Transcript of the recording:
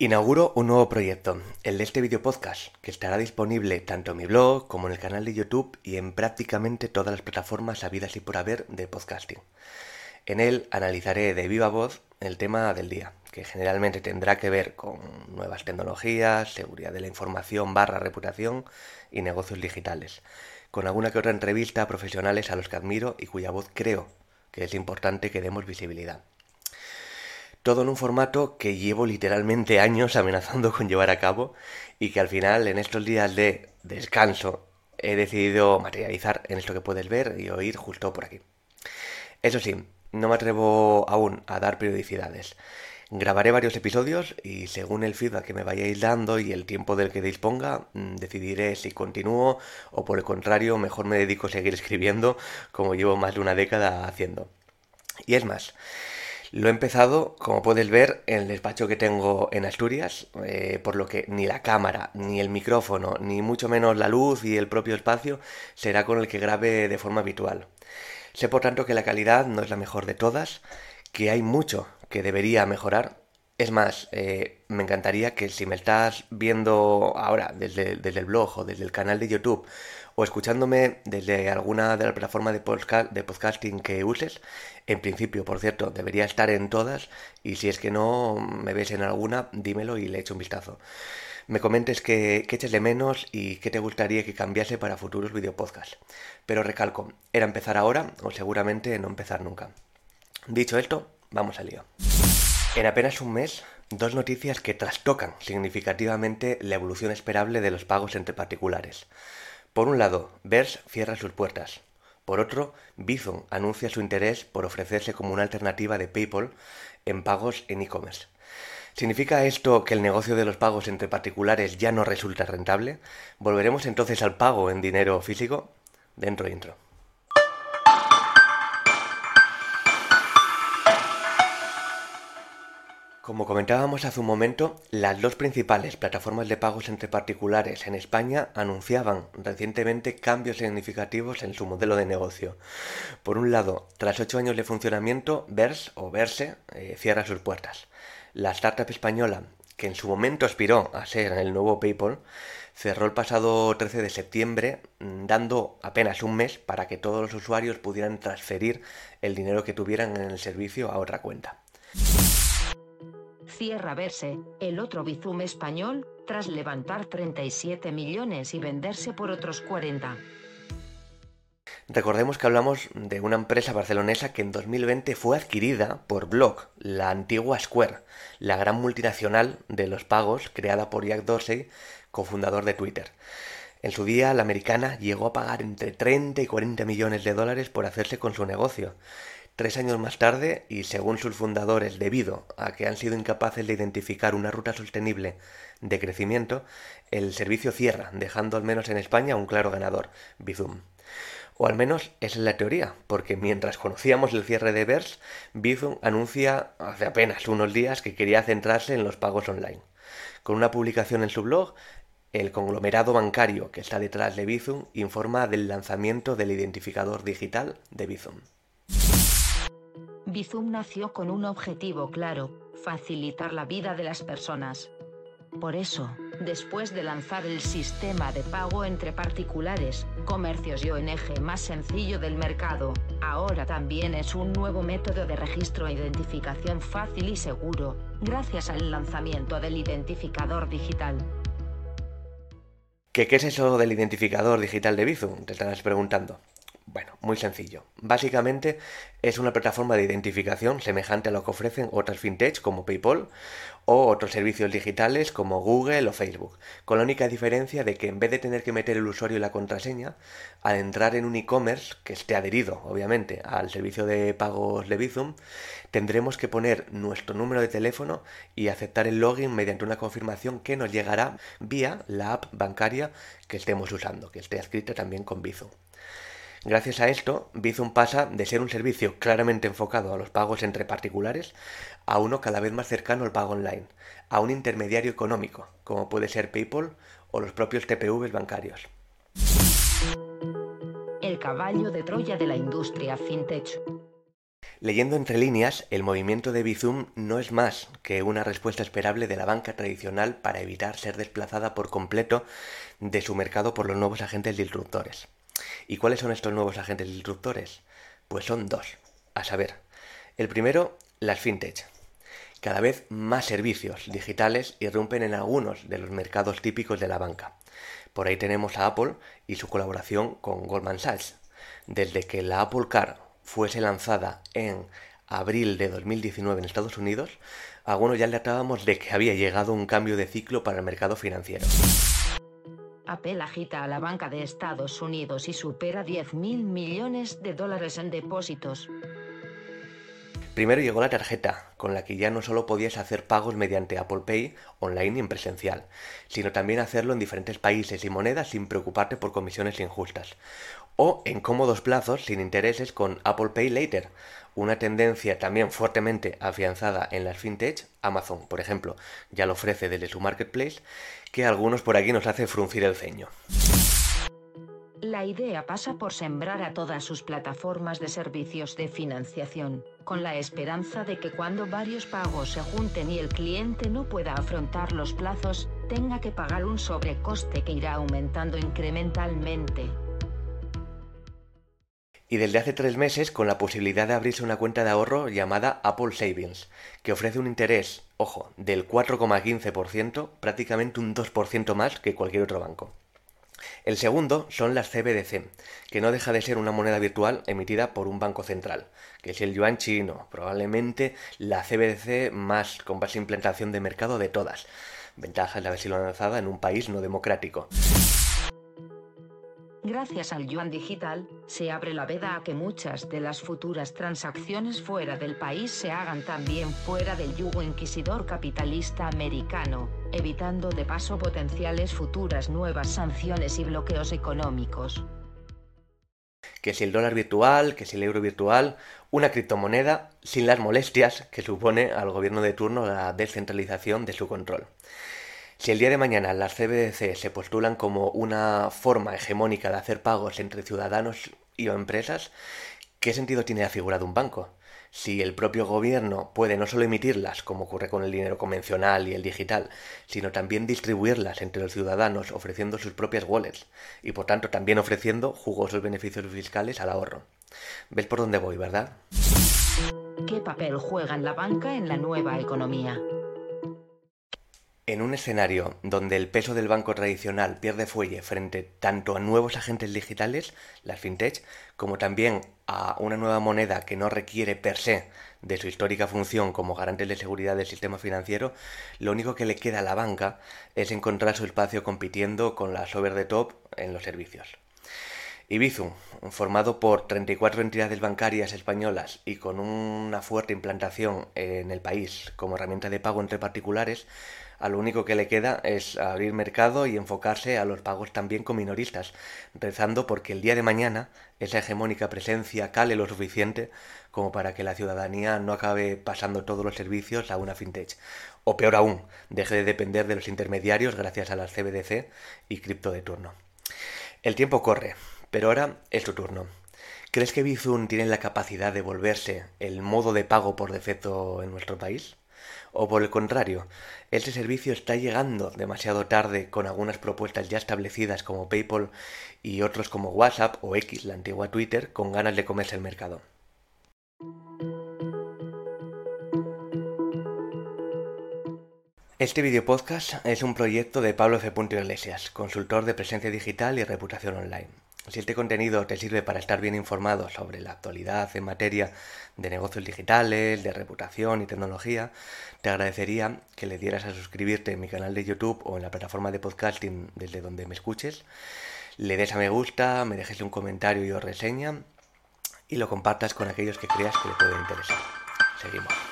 Inauguro un nuevo proyecto, el de este video podcast, que estará disponible tanto en mi blog como en el canal de YouTube y en prácticamente todas las plataformas habidas y por haber de podcasting. En él analizaré de viva voz el tema del día, que generalmente tendrá que ver con nuevas tecnologías, seguridad de la información barra reputación y negocios digitales, con alguna que otra entrevista a profesionales a los que admiro y cuya voz creo que es importante que demos visibilidad. Todo en un formato que llevo literalmente años amenazando con llevar a cabo y que al final en estos días de descanso he decidido materializar en esto que puedes ver y oír justo por aquí. Eso sí, no me atrevo aún a dar periodicidades. Grabaré varios episodios y según el feedback que me vayáis dando y el tiempo del que disponga, mm, decidiré si continúo o por el contrario mejor me dedico a seguir escribiendo como llevo más de una década haciendo. Y es más, lo he empezado, como puedes ver, en el despacho que tengo en Asturias, eh, por lo que ni la cámara, ni el micrófono, ni mucho menos la luz y el propio espacio será con el que grabe de forma habitual. Sé por tanto que la calidad no es la mejor de todas, que hay mucho que debería mejorar. Es más, eh, me encantaría que si me estás viendo ahora desde, desde el blog o desde el canal de YouTube o escuchándome desde alguna de las plataformas de, de podcasting que uses. En principio, por cierto, debería estar en todas y si es que no me ves en alguna, dímelo y le echo un vistazo. Me comentes qué, eches de menos y qué te gustaría que cambiase para futuros videopodcasts. Pero recalco, era empezar ahora o seguramente no empezar nunca. Dicho esto, vamos al lío. En apenas un mes, dos noticias que trastocan significativamente la evolución esperable de los pagos entre particulares. Por un lado, Vers cierra sus puertas. Por otro, Bizum anuncia su interés por ofrecerse como una alternativa de PayPal en pagos en e-commerce. ¿Significa esto que el negocio de los pagos entre particulares ya no resulta rentable? ¿Volveremos entonces al pago en dinero físico? Dentro intro. Como comentábamos hace un momento, las dos principales plataformas de pagos entre particulares en España anunciaban recientemente cambios significativos en su modelo de negocio. Por un lado, tras ocho años de funcionamiento, Vers o Verse eh, cierra sus puertas. La startup española, que en su momento aspiró a ser el nuevo PayPal, cerró el pasado 13 de septiembre, mm, dando apenas un mes para que todos los usuarios pudieran transferir el dinero que tuvieran en el servicio a otra cuenta cierra verse, el otro Bizum español, tras levantar 37 millones y venderse por otros 40. Recordemos que hablamos de una empresa barcelonesa que en 2020 fue adquirida por Block, la antigua Square, la gran multinacional de los pagos creada por Jack Dorsey, cofundador de Twitter. En su día, la americana llegó a pagar entre 30 y 40 millones de dólares por hacerse con su negocio. Tres años más tarde, y según sus fundadores, debido a que han sido incapaces de identificar una ruta sostenible de crecimiento, el servicio cierra, dejando al menos en España un claro ganador, Bizum. O al menos esa es la teoría, porque mientras conocíamos el cierre de Vers, Bizum anuncia hace apenas unos días que quería centrarse en los pagos online. Con una publicación en su blog, el conglomerado bancario que está detrás de Bizum informa del lanzamiento del identificador digital de Bizum. Bizum nació con un objetivo claro, facilitar la vida de las personas. Por eso, después de lanzar el sistema de pago entre particulares, comercios y ONG más sencillo del mercado, ahora también es un nuevo método de registro e identificación fácil y seguro, gracias al lanzamiento del identificador digital. ¿Qué, es eso del identificador digital de Bizum? Te estarás preguntando. Bueno, muy sencillo. Básicamente es una plataforma de identificación semejante a lo que ofrecen otras fintechs como PayPal o otros servicios digitales como Google o Facebook, con la única diferencia de que en vez de tener que meter el usuario y la contraseña, al entrar en un e-commerce que esté adherido, obviamente, al servicio de pagos de Bizum, tendremos que poner nuestro número de teléfono y aceptar el login mediante una confirmación que nos llegará vía la app bancaria que estemos usando, que esté escrita también con Bizum. Gracias a esto, Bizum pasa de ser un servicio claramente enfocado a los pagos entre particulares a uno cada vez más cercano al pago online, a un intermediario económico, como puede ser PayPal o los propios TPVs bancarios. El caballo de Troya de la industria fintech. Leyendo entre líneas, el movimiento de Bizum no es más que una respuesta esperable de la banca tradicional para evitar ser desplazada por completo de su mercado por los nuevos agentes disruptores. ¿Y cuáles son estos nuevos agentes disruptores? Pues son dos. A saber, el primero, las fintech. Cada vez más servicios digitales irrumpen en algunos de los mercados típicos de la banca. Por ahí tenemos a Apple y su colaboración con Goldman Sachs. Desde que la Apple Car fuese lanzada en abril de 2019 en Estados Unidos, algunos ya le atábamos de que había llegado un cambio de ciclo para el mercado financiero. Apple agita a la banca de Estados Unidos y supera 10 mil millones de dólares en depósitos. Primero llegó la tarjeta, con la que ya no solo podías hacer pagos mediante Apple Pay online y en presencial, sino también hacerlo en diferentes países y monedas sin preocuparte por comisiones injustas o en cómodos plazos sin intereses con Apple Pay Later, una tendencia también fuertemente afianzada en las fintech, Amazon, por ejemplo, ya lo ofrece desde su marketplace, que a algunos por aquí nos hace fruncir el ceño. La idea pasa por sembrar a todas sus plataformas de servicios de financiación, con la esperanza de que cuando varios pagos se junten y el cliente no pueda afrontar los plazos, tenga que pagar un sobrecoste que irá aumentando incrementalmente y desde hace tres meses con la posibilidad de abrirse una cuenta de ahorro llamada Apple Savings, que ofrece un interés, ojo, del 4,15%, prácticamente un 2% más que cualquier otro banco. El segundo son las CBDC, que no deja de ser una moneda virtual emitida por un banco central, que es el yuan chino, probablemente la CBDC más con más implantación de mercado de todas. Ventaja de haber sido lanzada en un país no democrático. Gracias al yuan digital, se abre la veda a que muchas de las futuras transacciones fuera del país se hagan también fuera del yugo inquisidor capitalista americano, evitando de paso potenciales futuras nuevas sanciones y bloqueos económicos. Que si el dólar virtual, que si el euro virtual, una criptomoneda sin las molestias que supone al gobierno de turno la descentralización de su control. Si el día de mañana las CBDC se postulan como una forma hegemónica de hacer pagos entre ciudadanos y o empresas, ¿qué sentido tiene la figura de un banco? Si el propio gobierno puede no solo emitirlas, como ocurre con el dinero convencional y el digital, sino también distribuirlas entre los ciudadanos ofreciendo sus propias wallets y por tanto también ofreciendo jugosos beneficios fiscales al ahorro. ¿Ves por dónde voy, verdad? ¿Qué papel juega la banca en la nueva economía? En un escenario donde el peso del banco tradicional pierde fuelle frente tanto a nuevos agentes digitales, las fintech, como también a una nueva moneda que no requiere per se de su histórica función como garante de seguridad del sistema financiero, lo único que le queda a la banca es encontrar su espacio compitiendo con las over the top en los servicios. Ibizum, formado por 34 entidades bancarias españolas y con una fuerte implantación en el país como herramienta de pago entre particulares, a lo único que le queda es abrir mercado y enfocarse a los pagos también con minoristas, rezando porque el día de mañana esa hegemónica presencia cale lo suficiente como para que la ciudadanía no acabe pasando todos los servicios a una fintech. O peor aún, deje de depender de los intermediarios gracias a las CBDC y cripto de turno. El tiempo corre, pero ahora es tu turno. ¿Crees que Bizum tiene la capacidad de volverse el modo de pago por defecto en nuestro país? O por el contrario, este servicio está llegando demasiado tarde con algunas propuestas ya establecidas como PayPal y otros como WhatsApp o X, la antigua Twitter, con ganas de comerse el mercado. Este video podcast es un proyecto de Pablo F. Iglesias, consultor de presencia digital y reputación online. Si este contenido te sirve para estar bien informado sobre la actualidad en materia de negocios digitales, de reputación y tecnología, te agradecería que le dieras a suscribirte en mi canal de YouTube o en la plataforma de podcasting desde donde me escuches, le des a me gusta, me dejes un comentario y o reseña y lo compartas con aquellos que creas que le pueden interesar. Seguimos.